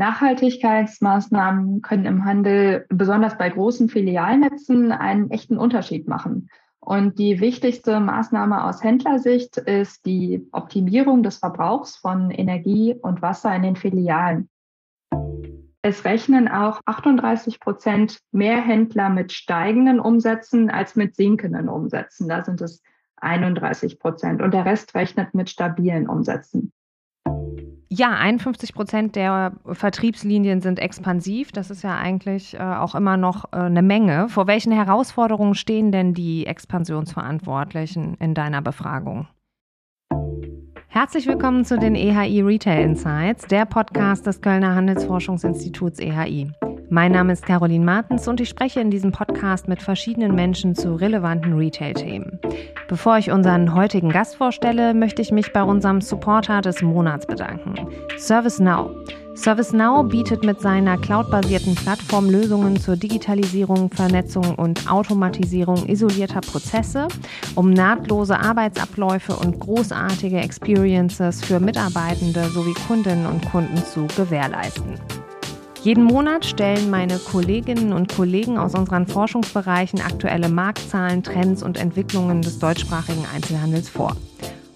Nachhaltigkeitsmaßnahmen können im Handel, besonders bei großen Filialnetzen, einen echten Unterschied machen. Und die wichtigste Maßnahme aus Händlersicht ist die Optimierung des Verbrauchs von Energie und Wasser in den Filialen. Es rechnen auch 38 Prozent mehr Händler mit steigenden Umsätzen als mit sinkenden Umsätzen. Da sind es 31 Prozent. Und der Rest rechnet mit stabilen Umsätzen. Ja, 51 Prozent der Vertriebslinien sind expansiv. Das ist ja eigentlich äh, auch immer noch äh, eine Menge. Vor welchen Herausforderungen stehen denn die Expansionsverantwortlichen in deiner Befragung? Herzlich willkommen zu den EHI Retail Insights, der Podcast des Kölner Handelsforschungsinstituts EHI. Mein Name ist Caroline Martens und ich spreche in diesem Podcast mit verschiedenen Menschen zu relevanten Retail-Themen. Bevor ich unseren heutigen Gast vorstelle, möchte ich mich bei unserem Supporter des Monats bedanken, ServiceNow. ServiceNow bietet mit seiner cloudbasierten Plattform Lösungen zur Digitalisierung, Vernetzung und Automatisierung isolierter Prozesse, um nahtlose Arbeitsabläufe und großartige Experiences für Mitarbeitende sowie Kundinnen und Kunden zu gewährleisten. Jeden Monat stellen meine Kolleginnen und Kollegen aus unseren Forschungsbereichen aktuelle Marktzahlen, Trends und Entwicklungen des deutschsprachigen Einzelhandels vor.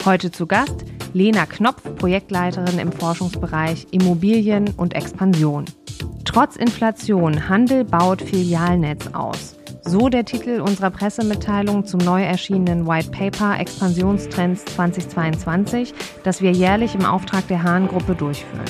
Heute zu Gast Lena Knopf, Projektleiterin im Forschungsbereich Immobilien und Expansion. Trotz Inflation, Handel baut Filialnetz aus. So der Titel unserer Pressemitteilung zum neu erschienenen White Paper Expansionstrends 2022, das wir jährlich im Auftrag der Hahn-Gruppe durchführen.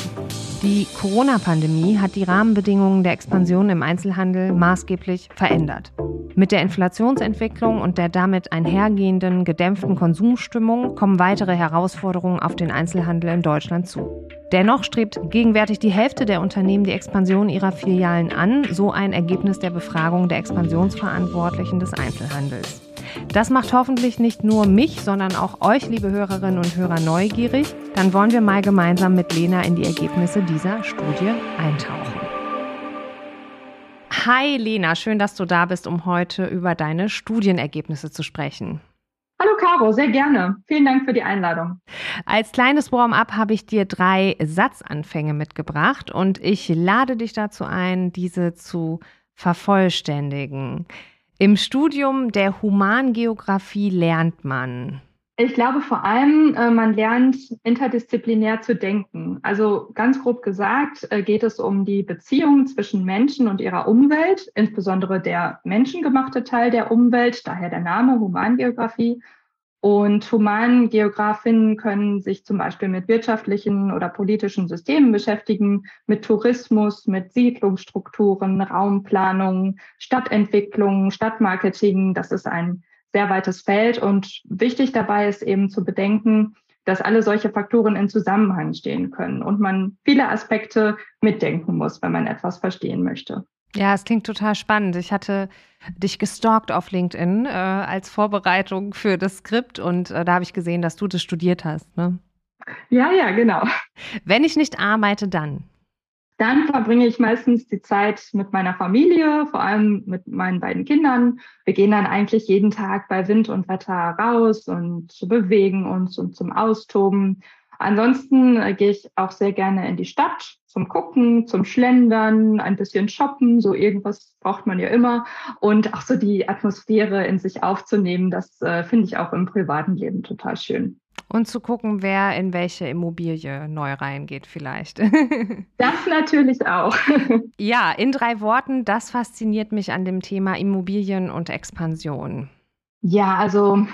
Die Corona-Pandemie hat die Rahmenbedingungen der Expansion im Einzelhandel maßgeblich verändert. Mit der Inflationsentwicklung und der damit einhergehenden gedämpften Konsumstimmung kommen weitere Herausforderungen auf den Einzelhandel in Deutschland zu. Dennoch strebt gegenwärtig die Hälfte der Unternehmen die Expansion ihrer Filialen an, so ein Ergebnis der Befragung der Expansionsverantwortlichen des Einzelhandels. Das macht hoffentlich nicht nur mich, sondern auch euch, liebe Hörerinnen und Hörer, neugierig. Dann wollen wir mal gemeinsam mit Lena in die Ergebnisse dieser Studie eintauchen. Hi Lena, schön, dass du da bist, um heute über deine Studienergebnisse zu sprechen. Hallo Caro, sehr gerne. Vielen Dank für die Einladung. Als kleines Warm-up habe ich dir drei Satzanfänge mitgebracht und ich lade dich dazu ein, diese zu vervollständigen. Im Studium der Humangeografie lernt man. Ich glaube vor allem, äh, man lernt interdisziplinär zu denken. Also ganz grob gesagt äh, geht es um die Beziehung zwischen Menschen und ihrer Umwelt, insbesondere der menschengemachte Teil der Umwelt, daher der Name Humangeografie. Und Humangeografinnen können sich zum Beispiel mit wirtschaftlichen oder politischen Systemen beschäftigen, mit Tourismus, mit Siedlungsstrukturen, Raumplanung, Stadtentwicklung, Stadtmarketing. Das ist ein sehr weites Feld und wichtig dabei ist eben zu bedenken, dass alle solche Faktoren in Zusammenhang stehen können und man viele Aspekte mitdenken muss, wenn man etwas verstehen möchte. Ja, es klingt total spannend. Ich hatte dich gestalkt auf LinkedIn äh, als Vorbereitung für das Skript und äh, da habe ich gesehen, dass du das studiert hast. Ne? Ja, ja, genau. Wenn ich nicht arbeite, dann? Dann verbringe ich meistens die Zeit mit meiner Familie, vor allem mit meinen beiden Kindern. Wir gehen dann eigentlich jeden Tag bei Wind und Wetter raus und bewegen uns und zum Austoben. Ansonsten äh, gehe ich auch sehr gerne in die Stadt zum Gucken, zum Schlendern, ein bisschen shoppen, so irgendwas braucht man ja immer. Und auch so die Atmosphäre in sich aufzunehmen, das äh, finde ich auch im privaten Leben total schön. Und zu gucken, wer in welche Immobilie neu reingeht vielleicht. das natürlich auch. ja, in drei Worten, das fasziniert mich an dem Thema Immobilien und Expansion. Ja, also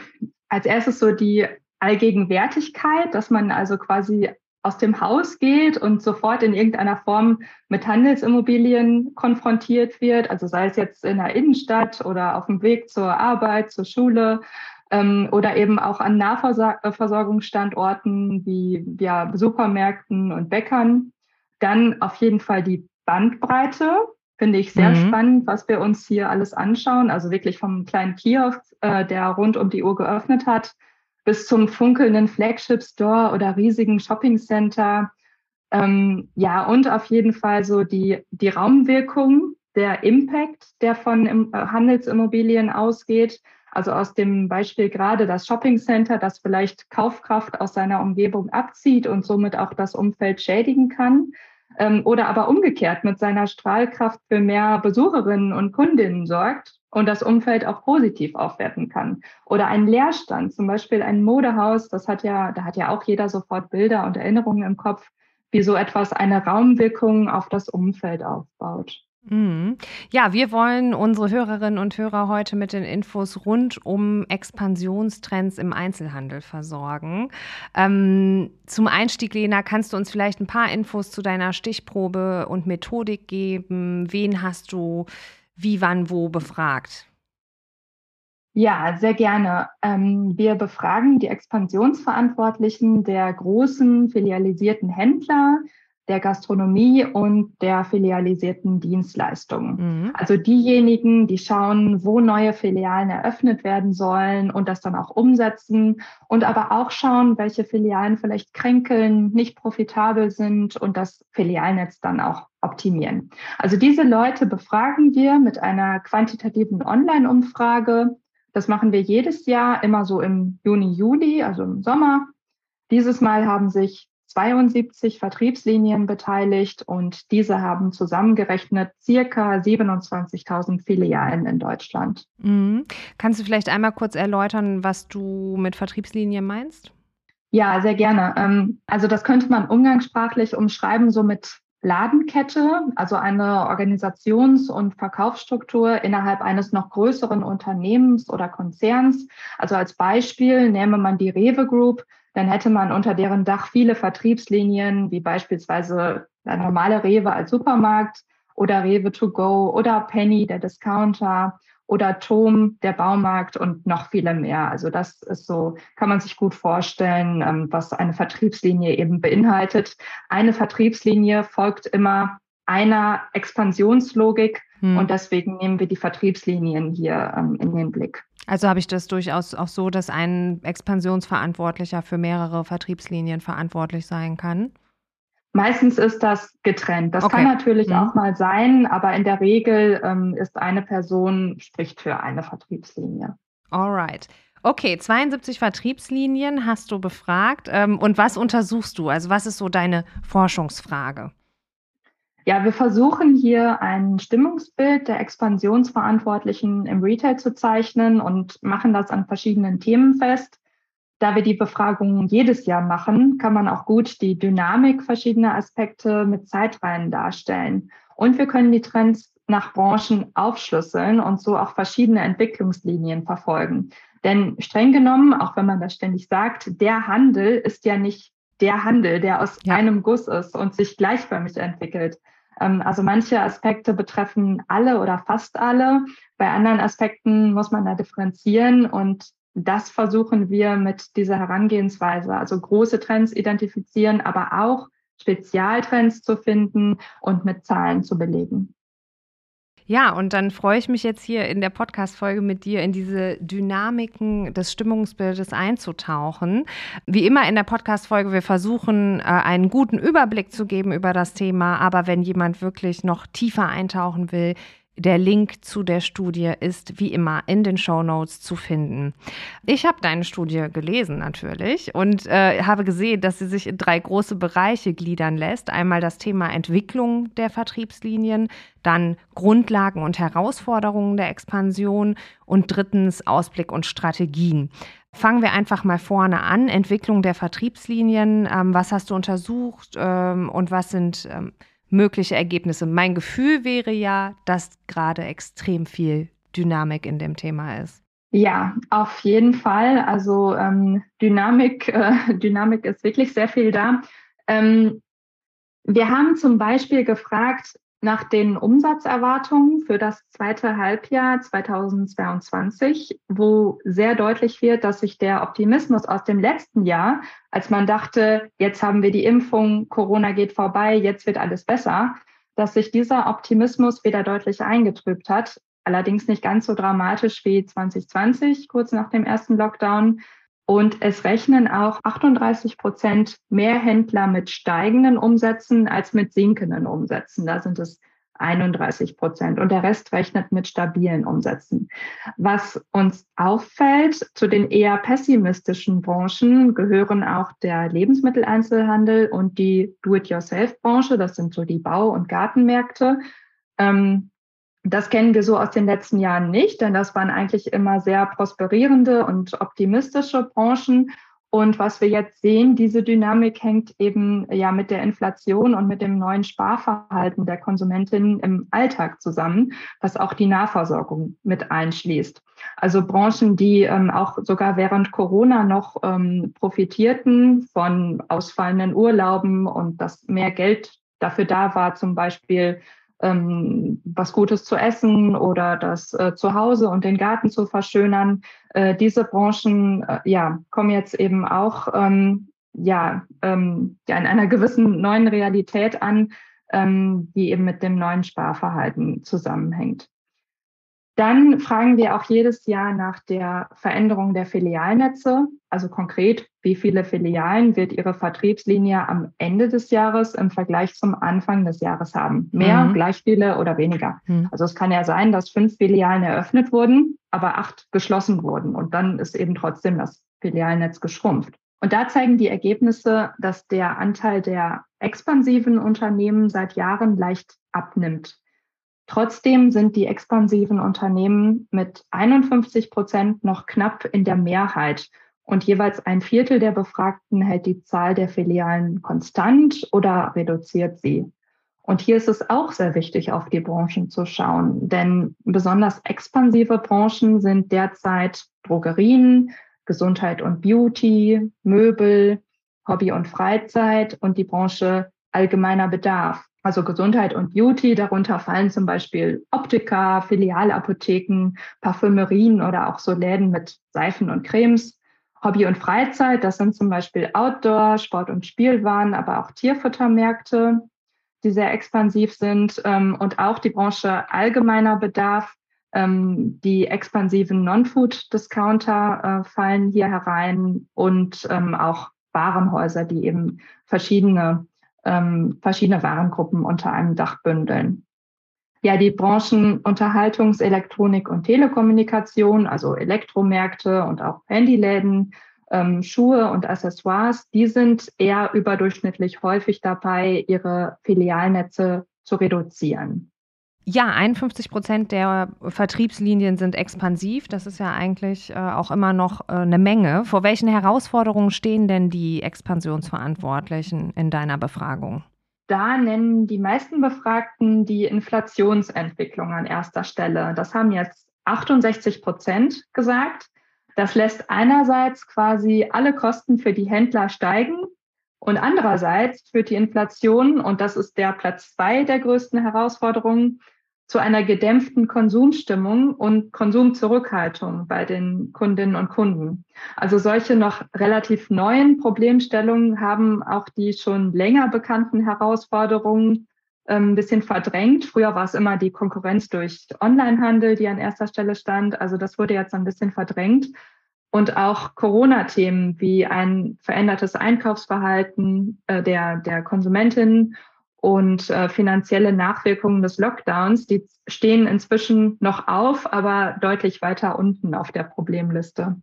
als erstes so die Allgegenwärtigkeit, dass man also quasi aus dem Haus geht und sofort in irgendeiner Form mit Handelsimmobilien konfrontiert wird, also sei es jetzt in der Innenstadt oder auf dem Weg zur Arbeit, zur Schule ähm, oder eben auch an Nahversorgungsstandorten wie ja, Supermärkten und Bäckern. Dann auf jeden Fall die Bandbreite, finde ich sehr mhm. spannend, was wir uns hier alles anschauen. Also wirklich vom kleinen Kiosk, äh, der rund um die Uhr geöffnet hat, bis zum funkelnden Flagship Store oder riesigen Shopping Center. Ähm, ja, und auf jeden Fall so die, die Raumwirkung, der Impact, der von äh, Handelsimmobilien ausgeht. Also aus dem Beispiel gerade das Shopping Center, das vielleicht Kaufkraft aus seiner Umgebung abzieht und somit auch das Umfeld schädigen kann. Ähm, oder aber umgekehrt mit seiner Strahlkraft für mehr Besucherinnen und Kundinnen sorgt und das Umfeld auch positiv aufwerten kann. Oder ein Leerstand, zum Beispiel ein Modehaus, das hat ja, da hat ja auch jeder sofort Bilder und Erinnerungen im Kopf, wie so etwas eine Raumwirkung auf das Umfeld aufbaut. Mhm. Ja, wir wollen unsere Hörerinnen und Hörer heute mit den Infos rund um Expansionstrends im Einzelhandel versorgen. Ähm, zum Einstieg, Lena, kannst du uns vielleicht ein paar Infos zu deiner Stichprobe und Methodik geben? Wen hast du wie, wann, wo befragt? Ja, sehr gerne. Ähm, wir befragen die Expansionsverantwortlichen der großen filialisierten Händler, der Gastronomie und der filialisierten Dienstleistungen. Mhm. Also diejenigen, die schauen, wo neue Filialen eröffnet werden sollen und das dann auch umsetzen und aber auch schauen, welche Filialen vielleicht kränkeln, nicht profitabel sind und das Filialnetz dann auch optimieren. Also diese Leute befragen wir mit einer quantitativen Online-Umfrage. Das machen wir jedes Jahr immer so im Juni, Juli, also im Sommer. Dieses Mal haben sich 72 Vertriebslinien beteiligt und diese haben zusammengerechnet circa 27.000 Filialen in Deutschland. Mhm. Kannst du vielleicht einmal kurz erläutern, was du mit Vertriebslinien meinst? Ja, sehr gerne. Ähm, also das könnte man umgangssprachlich umschreiben, so mit Ladenkette, also eine Organisations- und Verkaufsstruktur innerhalb eines noch größeren Unternehmens oder Konzerns. Also als Beispiel nehme man die Rewe Group, dann hätte man unter deren Dach viele Vertriebslinien, wie beispielsweise der normale Rewe als Supermarkt oder Rewe to go oder Penny, der Discounter oder Tom, der Baumarkt und noch viele mehr. Also das ist so, kann man sich gut vorstellen, ähm, was eine Vertriebslinie eben beinhaltet. Eine Vertriebslinie folgt immer einer Expansionslogik hm. und deswegen nehmen wir die Vertriebslinien hier ähm, in den Blick. Also habe ich das durchaus auch so, dass ein Expansionsverantwortlicher für mehrere Vertriebslinien verantwortlich sein kann? Meistens ist das getrennt. Das okay. kann natürlich mhm. auch mal sein, aber in der Regel ähm, ist eine Person spricht für eine Vertriebslinie. Alright. Okay, 72 Vertriebslinien hast du befragt. Ähm, und was untersuchst du? Also was ist so deine Forschungsfrage? Ja, wir versuchen hier ein Stimmungsbild der Expansionsverantwortlichen im Retail zu zeichnen und machen das an verschiedenen Themen fest. Da wir die Befragung jedes Jahr machen, kann man auch gut die Dynamik verschiedener Aspekte mit Zeitreihen darstellen. Und wir können die Trends nach Branchen aufschlüsseln und so auch verschiedene Entwicklungslinien verfolgen. Denn streng genommen, auch wenn man das ständig sagt, der Handel ist ja nicht der Handel, der aus ja. einem Guss ist und sich gleichförmig entwickelt. Ähm, also manche Aspekte betreffen alle oder fast alle. Bei anderen Aspekten muss man da differenzieren und das versuchen wir mit dieser Herangehensweise, also große Trends identifizieren, aber auch Spezialtrends zu finden und mit Zahlen zu belegen. Ja, und dann freue ich mich jetzt hier in der Podcast-Folge mit dir in diese Dynamiken des Stimmungsbildes einzutauchen. Wie immer in der Podcast-Folge, wir versuchen, äh, einen guten Überblick zu geben über das Thema. Aber wenn jemand wirklich noch tiefer eintauchen will, der Link zu der Studie ist wie immer in den Show Notes zu finden. Ich habe deine Studie gelesen natürlich und äh, habe gesehen, dass sie sich in drei große Bereiche gliedern lässt. Einmal das Thema Entwicklung der Vertriebslinien, dann Grundlagen und Herausforderungen der Expansion und drittens Ausblick und Strategien. Fangen wir einfach mal vorne an. Entwicklung der Vertriebslinien. Ähm, was hast du untersucht ähm, und was sind ähm, mögliche Ergebnisse. Mein Gefühl wäre ja, dass gerade extrem viel Dynamik in dem Thema ist. Ja, auf jeden Fall. Also ähm, Dynamik, äh, Dynamik ist wirklich sehr viel da. Ähm, wir haben zum Beispiel gefragt, nach den Umsatzerwartungen für das zweite Halbjahr 2022, wo sehr deutlich wird, dass sich der Optimismus aus dem letzten Jahr, als man dachte, jetzt haben wir die Impfung, Corona geht vorbei, jetzt wird alles besser, dass sich dieser Optimismus wieder deutlich eingetrübt hat. Allerdings nicht ganz so dramatisch wie 2020, kurz nach dem ersten Lockdown. Und es rechnen auch 38 Prozent mehr Händler mit steigenden Umsätzen als mit sinkenden Umsätzen. Da sind es 31 Prozent und der Rest rechnet mit stabilen Umsätzen. Was uns auffällt, zu den eher pessimistischen Branchen gehören auch der Lebensmitteleinzelhandel und die Do-it-yourself-Branche. Das sind so die Bau- und Gartenmärkte. Ähm, das kennen wir so aus den letzten Jahren nicht, denn das waren eigentlich immer sehr prosperierende und optimistische Branchen. Und was wir jetzt sehen, diese Dynamik hängt eben ja mit der Inflation und mit dem neuen Sparverhalten der Konsumentinnen im Alltag zusammen, was auch die Nahversorgung mit einschließt. Also Branchen, die ähm, auch sogar während Corona noch ähm, profitierten von ausfallenden Urlauben und dass mehr Geld dafür da war, zum Beispiel ähm, was Gutes zu essen oder das äh, Zuhause und den Garten zu verschönern. Äh, diese Branchen äh, ja, kommen jetzt eben auch ähm, ja, ähm, ja, in einer gewissen neuen Realität an, ähm, die eben mit dem neuen Sparverhalten zusammenhängt. Dann fragen wir auch jedes Jahr nach der Veränderung der Filialnetze. Also konkret, wie viele Filialen wird Ihre Vertriebslinie am Ende des Jahres im Vergleich zum Anfang des Jahres haben? Mehr, mhm. gleich viele oder weniger? Mhm. Also es kann ja sein, dass fünf Filialen eröffnet wurden, aber acht geschlossen wurden. Und dann ist eben trotzdem das Filialnetz geschrumpft. Und da zeigen die Ergebnisse, dass der Anteil der expansiven Unternehmen seit Jahren leicht abnimmt. Trotzdem sind die expansiven Unternehmen mit 51 Prozent noch knapp in der Mehrheit. Und jeweils ein Viertel der Befragten hält die Zahl der Filialen konstant oder reduziert sie. Und hier ist es auch sehr wichtig, auf die Branchen zu schauen, denn besonders expansive Branchen sind derzeit Drogerien, Gesundheit und Beauty, Möbel, Hobby und Freizeit und die Branche allgemeiner Bedarf. Also Gesundheit und Beauty, darunter fallen zum Beispiel Optika, Filialapotheken, Parfümerien oder auch so Läden mit Seifen und Cremes. Hobby und Freizeit, das sind zum Beispiel Outdoor, Sport- und Spielwaren, aber auch Tierfuttermärkte, die sehr expansiv sind ähm, und auch die Branche allgemeiner Bedarf. Ähm, die expansiven Non-Food-Discounter äh, fallen hier herein und ähm, auch Warenhäuser, die eben verschiedene ähm, verschiedene Warengruppen unter einem Dach bündeln. Ja, die Branchen Unterhaltungs-, Elektronik und Telekommunikation, also Elektromärkte und auch Handyläden, ähm, Schuhe und Accessoires, die sind eher überdurchschnittlich häufig dabei, ihre Filialnetze zu reduzieren. Ja, 51 Prozent der Vertriebslinien sind expansiv. Das ist ja eigentlich äh, auch immer noch äh, eine Menge. Vor welchen Herausforderungen stehen denn die Expansionsverantwortlichen in deiner Befragung? Da nennen die meisten Befragten die Inflationsentwicklung an erster Stelle. Das haben jetzt 68 Prozent gesagt. Das lässt einerseits quasi alle Kosten für die Händler steigen und andererseits führt die Inflation, und das ist der Platz zwei der größten Herausforderungen, zu einer gedämpften Konsumstimmung und Konsumzurückhaltung bei den Kundinnen und Kunden. Also solche noch relativ neuen Problemstellungen haben auch die schon länger bekannten Herausforderungen ähm, ein bisschen verdrängt. Früher war es immer die Konkurrenz durch Onlinehandel, die an erster Stelle stand. Also das wurde jetzt ein bisschen verdrängt. Und auch Corona-Themen wie ein verändertes Einkaufsverhalten äh, der, der Konsumentin und äh, finanzielle Nachwirkungen des Lockdowns, die stehen inzwischen noch auf, aber deutlich weiter unten auf der Problemliste.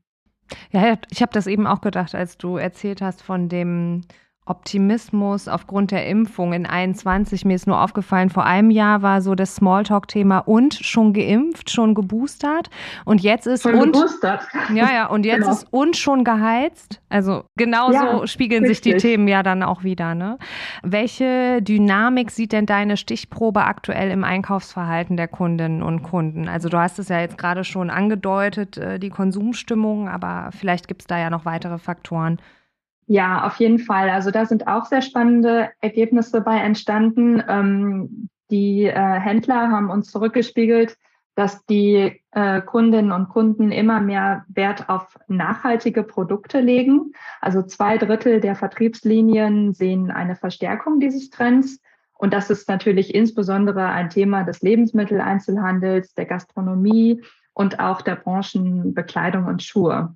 Ja, ich habe das eben auch gedacht, als du erzählt hast von dem Optimismus aufgrund der Impfung in 21. Mir ist nur aufgefallen, vor einem Jahr war so das Smalltalk-Thema und schon geimpft, schon geboostert. Und jetzt ist schon und. Geboostert. Ja, ja, und jetzt genau. ist und schon geheizt. Also genauso ja, spiegeln richtig. sich die Themen ja dann auch wieder. Ne? Welche Dynamik sieht denn deine Stichprobe aktuell im Einkaufsverhalten der Kundinnen und Kunden? Also du hast es ja jetzt gerade schon angedeutet, äh, die Konsumstimmung, aber vielleicht gibt es da ja noch weitere Faktoren. Ja, auf jeden Fall. Also da sind auch sehr spannende Ergebnisse bei entstanden. Ähm, die äh, Händler haben uns zurückgespiegelt, dass die äh, Kundinnen und Kunden immer mehr Wert auf nachhaltige Produkte legen. Also zwei Drittel der Vertriebslinien sehen eine Verstärkung dieses Trends. Und das ist natürlich insbesondere ein Thema des Lebensmitteleinzelhandels, der Gastronomie und auch der Branchen Bekleidung und Schuhe.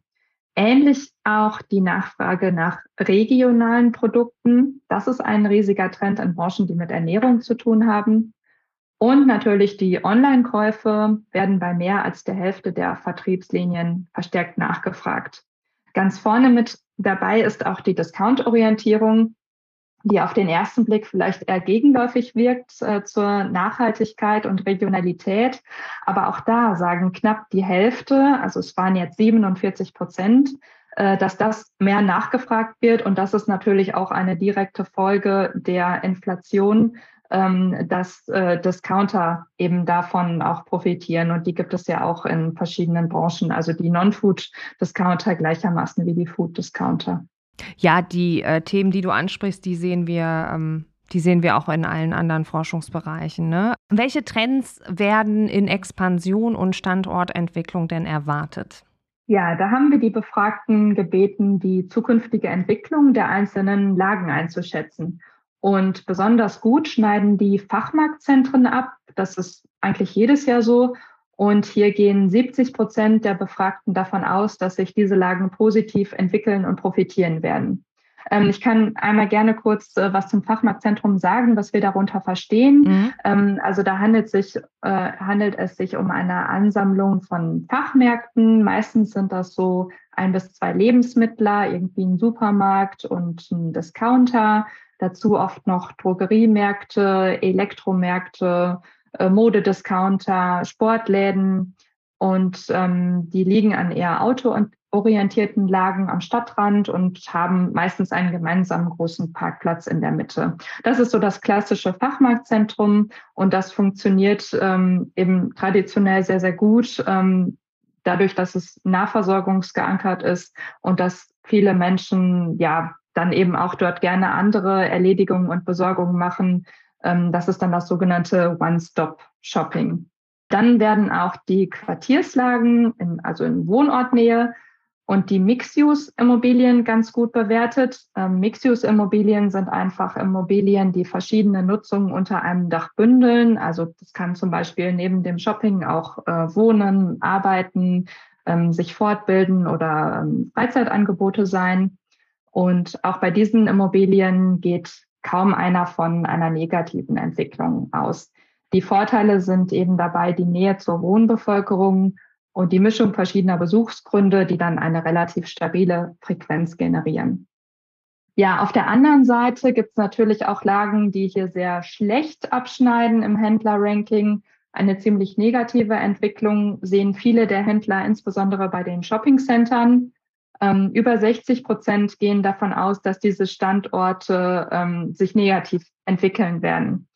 Ähnlich auch die Nachfrage nach regionalen Produkten. Das ist ein riesiger Trend in Branchen, die mit Ernährung zu tun haben. Und natürlich die Online-Käufe werden bei mehr als der Hälfte der Vertriebslinien verstärkt nachgefragt. Ganz vorne mit dabei ist auch die Discount-Orientierung, die auf den ersten Blick vielleicht eher gegenläufig wirkt äh, zur Nachhaltigkeit und Regionalität. Aber auch da sagen knapp die Hälfte, also es waren jetzt 47 Prozent, äh, dass das mehr nachgefragt wird. Und das ist natürlich auch eine direkte Folge der Inflation, ähm, dass äh, Discounter eben davon auch profitieren. Und die gibt es ja auch in verschiedenen Branchen, also die Non-Food-Discounter gleichermaßen wie die Food-Discounter. Ja, die äh, Themen, die du ansprichst, die sehen wir. Ähm die sehen wir auch in allen anderen Forschungsbereichen. Ne? Welche Trends werden in Expansion und Standortentwicklung denn erwartet? Ja, da haben wir die Befragten gebeten, die zukünftige Entwicklung der einzelnen Lagen einzuschätzen. Und besonders gut schneiden die Fachmarktzentren ab. Das ist eigentlich jedes Jahr so. Und hier gehen 70 Prozent der Befragten davon aus, dass sich diese Lagen positiv entwickeln und profitieren werden. Ähm, ich kann einmal gerne kurz äh, was zum Fachmarktzentrum sagen, was wir darunter verstehen. Mhm. Ähm, also da handelt, sich, äh, handelt es sich um eine Ansammlung von Fachmärkten. Meistens sind das so ein bis zwei Lebensmittler, irgendwie ein Supermarkt und ein Discounter dazu oft noch Drogeriemärkte, Elektromärkte, äh, Modediscounter, Sportläden und ähm, die liegen an eher autoorientierten Lagen am Stadtrand und haben meistens einen gemeinsamen großen Parkplatz in der Mitte. Das ist so das klassische Fachmarktzentrum und das funktioniert ähm, eben traditionell sehr, sehr gut. Ähm, dadurch, dass es nahversorgungsgeankert ist und dass viele Menschen ja dann eben auch dort gerne andere Erledigungen und Besorgungen machen. Ähm, das ist dann das sogenannte One-Stop-Shopping. Dann werden auch die Quartierslagen, in, also in Wohnortnähe und die Mixed-Use-Immobilien ganz gut bewertet. Ähm, Mixed-Use-Immobilien sind einfach Immobilien, die verschiedene Nutzungen unter einem Dach bündeln. Also das kann zum Beispiel neben dem Shopping auch äh, Wohnen, Arbeiten, ähm, sich fortbilden oder ähm, Freizeitangebote sein. Und auch bei diesen Immobilien geht kaum einer von einer negativen Entwicklung aus. Die Vorteile sind eben dabei die Nähe zur Wohnbevölkerung und die Mischung verschiedener Besuchsgründe, die dann eine relativ stabile Frequenz generieren. Ja, auf der anderen Seite gibt es natürlich auch Lagen, die hier sehr schlecht abschneiden im Händlerranking. Eine ziemlich negative Entwicklung sehen viele der Händler, insbesondere bei den Shoppingcentern. Ähm, über 60 Prozent gehen davon aus, dass diese Standorte ähm, sich negativ entwickeln werden.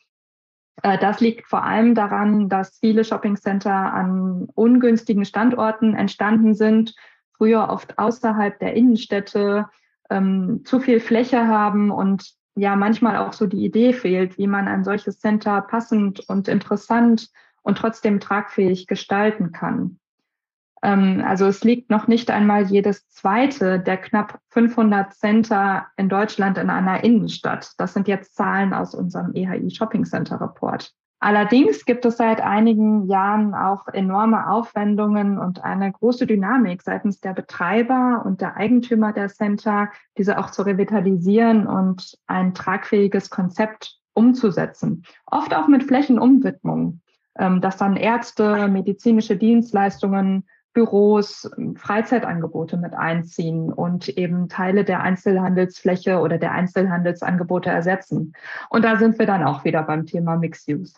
Äh, das liegt vor allem daran, dass viele Shoppingcenter an ungünstigen Standorten entstanden sind, früher oft außerhalb der Innenstädte, ähm, zu viel Fläche haben und ja manchmal auch so die Idee fehlt, wie man ein solches Center passend und interessant und trotzdem tragfähig gestalten kann. Ähm, also es liegt noch nicht einmal jedes zweite der knapp 500 Center in Deutschland in einer Innenstadt. Das sind jetzt Zahlen aus unserem EHI Shopping Center Report. Allerdings gibt es seit einigen Jahren auch enorme Aufwendungen und eine große Dynamik seitens der Betreiber und der Eigentümer der Center, diese auch zu revitalisieren und ein tragfähiges Konzept umzusetzen. Oft auch mit Flächenumwidmung, ähm, dass dann Ärzte, medizinische Dienstleistungen, Büros, Freizeitangebote mit einziehen und eben Teile der Einzelhandelsfläche oder der Einzelhandelsangebote ersetzen. Und da sind wir dann auch wieder beim Thema Mixed Use.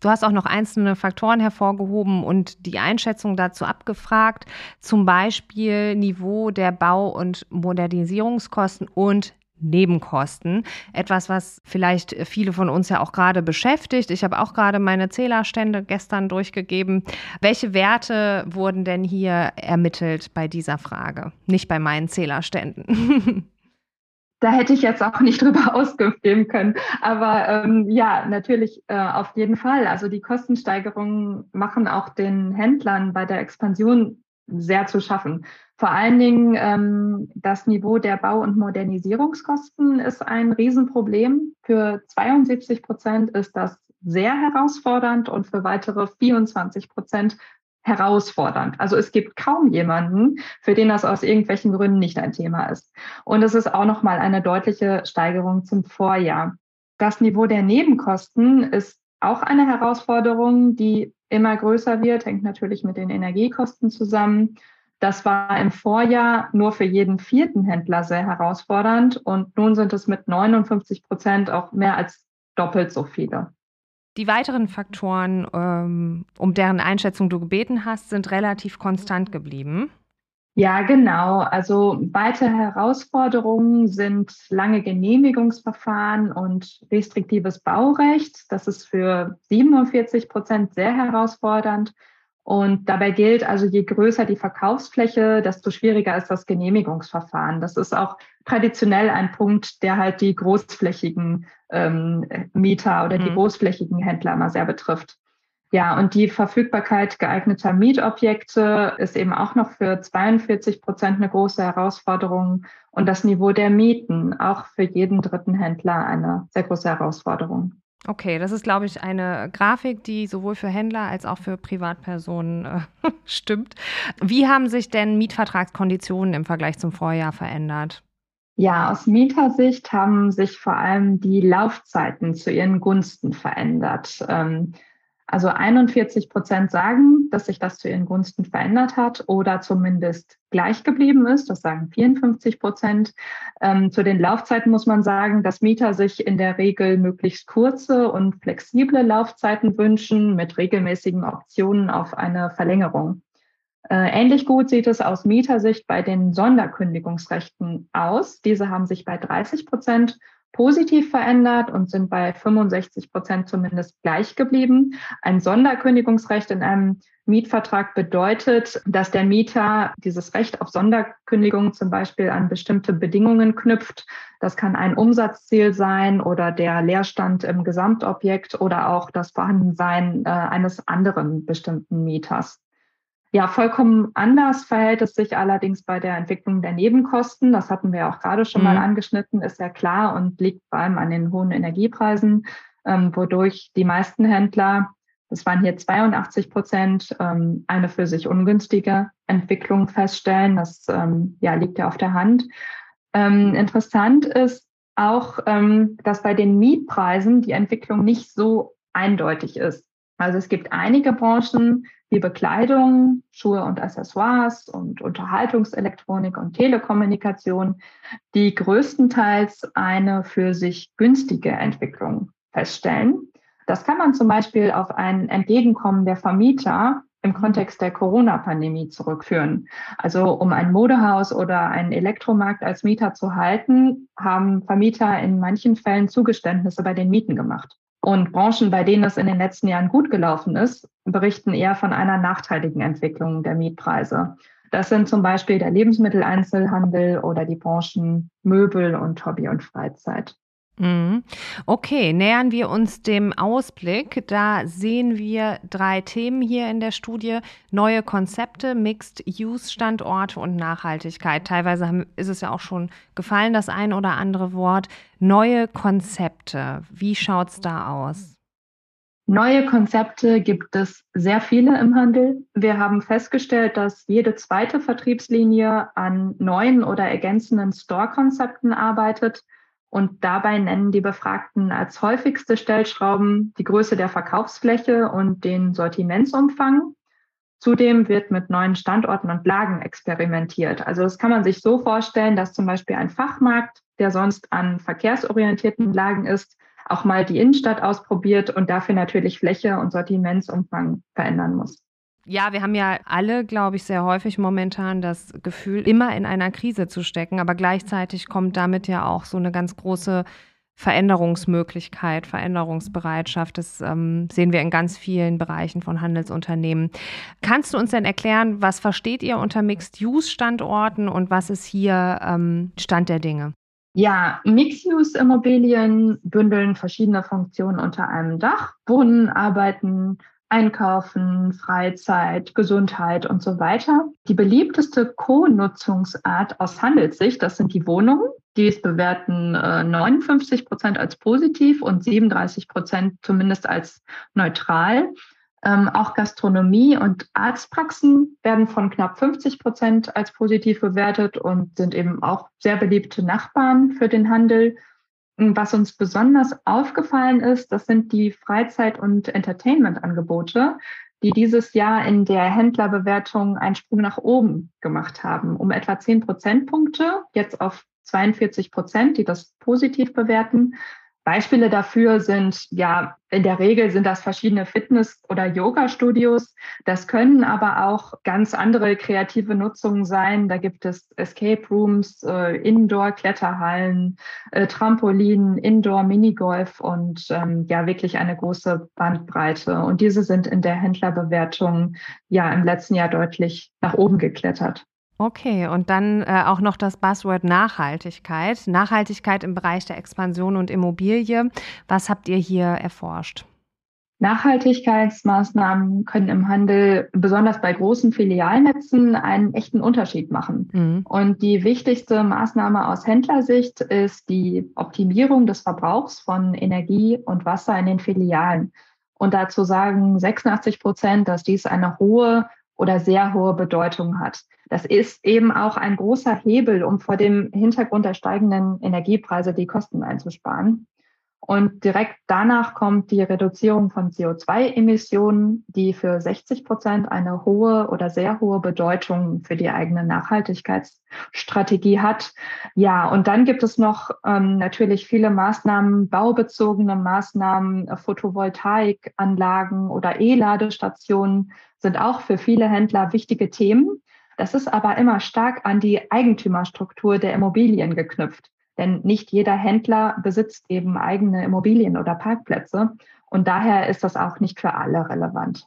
Du hast auch noch einzelne Faktoren hervorgehoben und die Einschätzung dazu abgefragt, zum Beispiel Niveau der Bau- und Modernisierungskosten und Nebenkosten. Etwas, was vielleicht viele von uns ja auch gerade beschäftigt. Ich habe auch gerade meine Zählerstände gestern durchgegeben. Welche Werte wurden denn hier ermittelt bei dieser Frage? Nicht bei meinen Zählerständen. da hätte ich jetzt auch nicht drüber Auskunft können. Aber ähm, ja, natürlich äh, auf jeden Fall. Also die Kostensteigerungen machen auch den Händlern bei der Expansion sehr zu schaffen. Vor allen Dingen ähm, das Niveau der Bau- und Modernisierungskosten ist ein Riesenproblem. Für 72 Prozent ist das sehr herausfordernd und für weitere 24 Prozent herausfordernd. Also es gibt kaum jemanden, für den das aus irgendwelchen Gründen nicht ein Thema ist. Und es ist auch nochmal eine deutliche Steigerung zum Vorjahr. Das Niveau der Nebenkosten ist auch eine Herausforderung, die immer größer wird, hängt natürlich mit den Energiekosten zusammen. Das war im Vorjahr nur für jeden vierten Händler sehr herausfordernd und nun sind es mit 59 Prozent auch mehr als doppelt so viele. Die weiteren Faktoren, ähm, um deren Einschätzung du gebeten hast, sind relativ konstant geblieben. Ja, genau. Also weitere Herausforderungen sind lange Genehmigungsverfahren und restriktives Baurecht. Das ist für 47 Prozent sehr herausfordernd. Und dabei gilt also, je größer die Verkaufsfläche, desto schwieriger ist das Genehmigungsverfahren. Das ist auch traditionell ein Punkt, der halt die großflächigen ähm, Mieter oder mhm. die großflächigen Händler immer sehr betrifft. Ja, und die Verfügbarkeit geeigneter Mietobjekte ist eben auch noch für 42 Prozent eine große Herausforderung und das Niveau der Mieten auch für jeden dritten Händler eine sehr große Herausforderung. Okay, das ist, glaube ich, eine Grafik, die sowohl für Händler als auch für Privatpersonen äh, stimmt. Wie haben sich denn Mietvertragskonditionen im Vergleich zum Vorjahr verändert? Ja, aus Mietersicht haben sich vor allem die Laufzeiten zu ihren Gunsten verändert. Ähm, also 41 Prozent sagen, dass sich das zu ihren Gunsten verändert hat oder zumindest gleich geblieben ist. Das sagen 54 Prozent. Ähm, zu den Laufzeiten muss man sagen, dass Mieter sich in der Regel möglichst kurze und flexible Laufzeiten wünschen mit regelmäßigen Optionen auf eine Verlängerung. Äh, ähnlich gut sieht es aus Mietersicht bei den Sonderkündigungsrechten aus. Diese haben sich bei 30 Prozent positiv verändert und sind bei 65 Prozent zumindest gleich geblieben. Ein Sonderkündigungsrecht in einem Mietvertrag bedeutet, dass der Mieter dieses Recht auf Sonderkündigung zum Beispiel an bestimmte Bedingungen knüpft. Das kann ein Umsatzziel sein oder der Leerstand im Gesamtobjekt oder auch das Vorhandensein äh, eines anderen bestimmten Mieters. Ja, vollkommen anders verhält es sich allerdings bei der Entwicklung der Nebenkosten. Das hatten wir auch gerade schon mhm. mal angeschnitten, ist ja klar und liegt vor allem an den hohen Energiepreisen, ähm, wodurch die meisten Händler, das waren hier 82 Prozent, ähm, eine für sich ungünstige Entwicklung feststellen. Das ähm, ja, liegt ja auf der Hand. Ähm, interessant ist auch, ähm, dass bei den Mietpreisen die Entwicklung nicht so eindeutig ist. Also es gibt einige Branchen wie Bekleidung, Schuhe und Accessoires und Unterhaltungselektronik und Telekommunikation, die größtenteils eine für sich günstige Entwicklung feststellen. Das kann man zum Beispiel auf ein Entgegenkommen der Vermieter im Kontext der Corona-Pandemie zurückführen. Also um ein Modehaus oder einen Elektromarkt als Mieter zu halten, haben Vermieter in manchen Fällen Zugeständnisse bei den Mieten gemacht. Und Branchen, bei denen es in den letzten Jahren gut gelaufen ist, berichten eher von einer nachteiligen Entwicklung der Mietpreise. Das sind zum Beispiel der Lebensmitteleinzelhandel oder die Branchen Möbel und Hobby und Freizeit. Mhm. Okay, nähern wir uns dem Ausblick. Da sehen wir drei Themen hier in der Studie. Neue Konzepte, Mixed-Use-Standorte und Nachhaltigkeit. Teilweise ist es ja auch schon gefallen, das ein oder andere Wort. Neue Konzepte, wie schaut es da aus? Neue Konzepte gibt es sehr viele im Handel. Wir haben festgestellt, dass jede zweite Vertriebslinie an neuen oder ergänzenden Store-Konzepten arbeitet. Und dabei nennen die Befragten als häufigste Stellschrauben die Größe der Verkaufsfläche und den Sortimentsumfang. Zudem wird mit neuen Standorten und Lagen experimentiert. Also das kann man sich so vorstellen, dass zum Beispiel ein Fachmarkt, der sonst an verkehrsorientierten Lagen ist, auch mal die Innenstadt ausprobiert und dafür natürlich Fläche und Sortimentsumfang verändern muss. Ja, wir haben ja alle, glaube ich, sehr häufig momentan das Gefühl, immer in einer Krise zu stecken, aber gleichzeitig kommt damit ja auch so eine ganz große Veränderungsmöglichkeit, Veränderungsbereitschaft. Das ähm, sehen wir in ganz vielen Bereichen von Handelsunternehmen. Kannst du uns denn erklären, was versteht ihr unter Mixed-Use-Standorten und was ist hier ähm, Stand der Dinge? Ja, Mixed-Use-Immobilien bündeln verschiedene Funktionen unter einem Dach. Wohnen, Arbeiten, Einkaufen, Freizeit, Gesundheit und so weiter. Die beliebteste Co-Nutzungsart aus Handelssicht, das sind die Wohnungen. Dies bewerten äh, 59 Prozent als positiv und 37 Prozent zumindest als neutral. Ähm, auch Gastronomie und Arztpraxen werden von knapp 50 Prozent als positiv bewertet und sind eben auch sehr beliebte Nachbarn für den Handel. Was uns besonders aufgefallen ist, das sind die Freizeit- und Entertainment-Angebote, die dieses Jahr in der Händlerbewertung einen Sprung nach oben gemacht haben, um etwa 10 Prozentpunkte, jetzt auf 42 Prozent, die das positiv bewerten. Beispiele dafür sind, ja, in der Regel sind das verschiedene Fitness- oder Yoga-Studios. Das können aber auch ganz andere kreative Nutzungen sein. Da gibt es Escape Rooms, äh, Indoor-Kletterhallen, äh, Trampolinen, Indoor-Minigolf und ähm, ja, wirklich eine große Bandbreite. Und diese sind in der Händlerbewertung ja im letzten Jahr deutlich nach oben geklettert. Okay, und dann äh, auch noch das Buzzword Nachhaltigkeit. Nachhaltigkeit im Bereich der Expansion und Immobilie. Was habt ihr hier erforscht? Nachhaltigkeitsmaßnahmen können im Handel, besonders bei großen Filialnetzen, einen echten Unterschied machen. Mhm. Und die wichtigste Maßnahme aus Händlersicht ist die Optimierung des Verbrauchs von Energie und Wasser in den Filialen. Und dazu sagen 86 Prozent, dass dies eine hohe oder sehr hohe Bedeutung hat. Das ist eben auch ein großer Hebel, um vor dem Hintergrund der steigenden Energiepreise die Kosten einzusparen. Und direkt danach kommt die Reduzierung von CO2-Emissionen, die für 60 Prozent eine hohe oder sehr hohe Bedeutung für die eigene Nachhaltigkeitsstrategie hat. Ja, und dann gibt es noch ähm, natürlich viele Maßnahmen, baubezogene Maßnahmen, Photovoltaikanlagen oder E-Ladestationen sind auch für viele Händler wichtige Themen. Das ist aber immer stark an die Eigentümerstruktur der Immobilien geknüpft. Denn nicht jeder Händler besitzt eben eigene Immobilien oder Parkplätze. Und daher ist das auch nicht für alle relevant.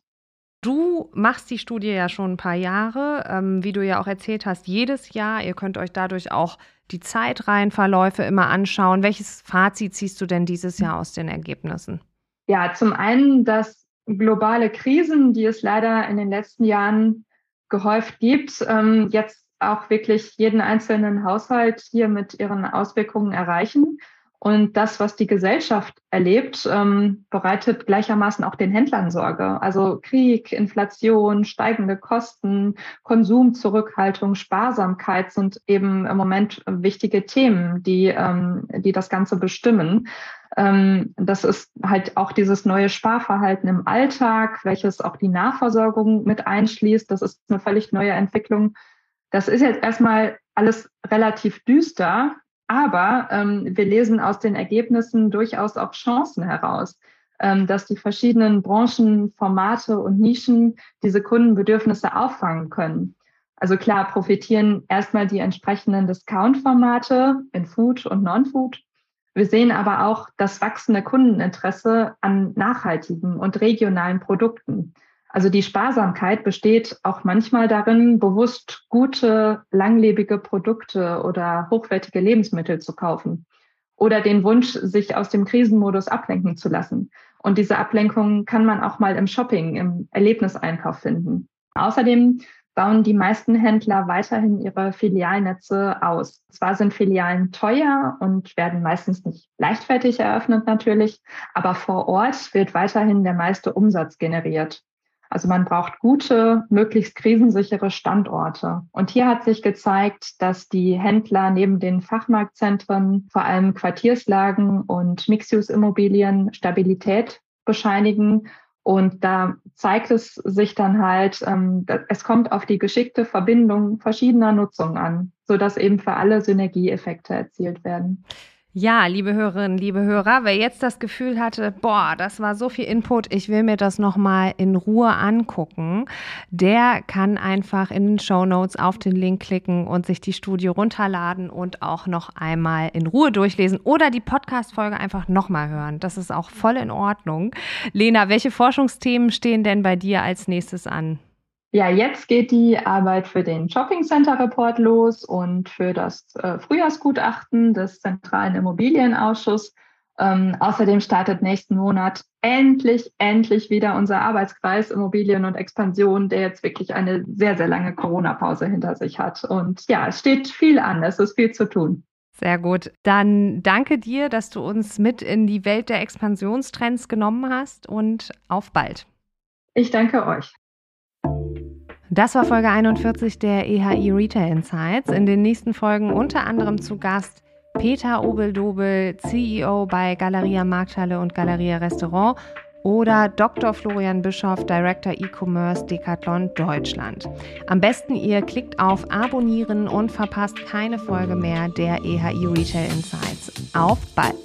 Du machst die Studie ja schon ein paar Jahre, ähm, wie du ja auch erzählt hast, jedes Jahr. Ihr könnt euch dadurch auch die Zeitreihenverläufe immer anschauen. Welches Fazit ziehst du denn dieses Jahr aus den Ergebnissen? Ja, zum einen, dass globale Krisen, die es leider in den letzten Jahren gehäuft gibt, ähm, jetzt auch wirklich jeden einzelnen Haushalt hier mit ihren Auswirkungen erreichen. Und das, was die Gesellschaft erlebt, ähm, bereitet gleichermaßen auch den Händlern Sorge. Also Krieg, Inflation, steigende Kosten, Konsumzurückhaltung, Sparsamkeit sind eben im Moment wichtige Themen, die, ähm, die das Ganze bestimmen. Ähm, das ist halt auch dieses neue Sparverhalten im Alltag, welches auch die Nahversorgung mit einschließt. Das ist eine völlig neue Entwicklung. Das ist jetzt erstmal alles relativ düster, aber ähm, wir lesen aus den Ergebnissen durchaus auch Chancen heraus, ähm, dass die verschiedenen Branchen, Formate und Nischen diese Kundenbedürfnisse auffangen können. Also klar profitieren erstmal die entsprechenden Discount-Formate in Food und Non-Food. Wir sehen aber auch das wachsende Kundeninteresse an nachhaltigen und regionalen Produkten. Also die Sparsamkeit besteht auch manchmal darin, bewusst gute, langlebige Produkte oder hochwertige Lebensmittel zu kaufen oder den Wunsch, sich aus dem Krisenmodus ablenken zu lassen. Und diese Ablenkung kann man auch mal im Shopping, im Erlebniseinkauf finden. Außerdem bauen die meisten Händler weiterhin ihre Filialnetze aus. Zwar sind Filialen teuer und werden meistens nicht leichtfertig eröffnet natürlich, aber vor Ort wird weiterhin der meiste Umsatz generiert. Also man braucht gute, möglichst krisensichere Standorte. Und hier hat sich gezeigt, dass die Händler neben den Fachmarktzentren vor allem Quartierslagen und Mixed-Use-Immobilien Stabilität bescheinigen. Und da zeigt es sich dann halt, ähm, es kommt auf die geschickte Verbindung verschiedener Nutzungen an, sodass eben für alle Synergieeffekte erzielt werden. Ja, liebe Hörerinnen, liebe Hörer, wer jetzt das Gefühl hatte, boah, das war so viel Input, ich will mir das nochmal in Ruhe angucken, der kann einfach in den Show Notes auf den Link klicken und sich die Studie runterladen und auch noch einmal in Ruhe durchlesen oder die Podcast-Folge einfach nochmal hören. Das ist auch voll in Ordnung. Lena, welche Forschungsthemen stehen denn bei dir als nächstes an? Ja, jetzt geht die Arbeit für den Shopping Center Report los und für das äh, Frühjahrsgutachten des Zentralen Immobilienausschusses. Ähm, außerdem startet nächsten Monat endlich, endlich wieder unser Arbeitskreis Immobilien und Expansion, der jetzt wirklich eine sehr, sehr lange Corona-Pause hinter sich hat. Und ja, es steht viel an, es ist viel zu tun. Sehr gut. Dann danke dir, dass du uns mit in die Welt der Expansionstrends genommen hast und auf bald. Ich danke euch. Das war Folge 41 der EHI Retail Insights. In den nächsten Folgen unter anderem zu Gast Peter Obeldobel, CEO bei Galeria Markthalle und Galeria Restaurant oder Dr. Florian Bischoff, Director E-Commerce Decathlon Deutschland. Am besten ihr klickt auf Abonnieren und verpasst keine Folge mehr der EHI Retail Insights. Auf bald!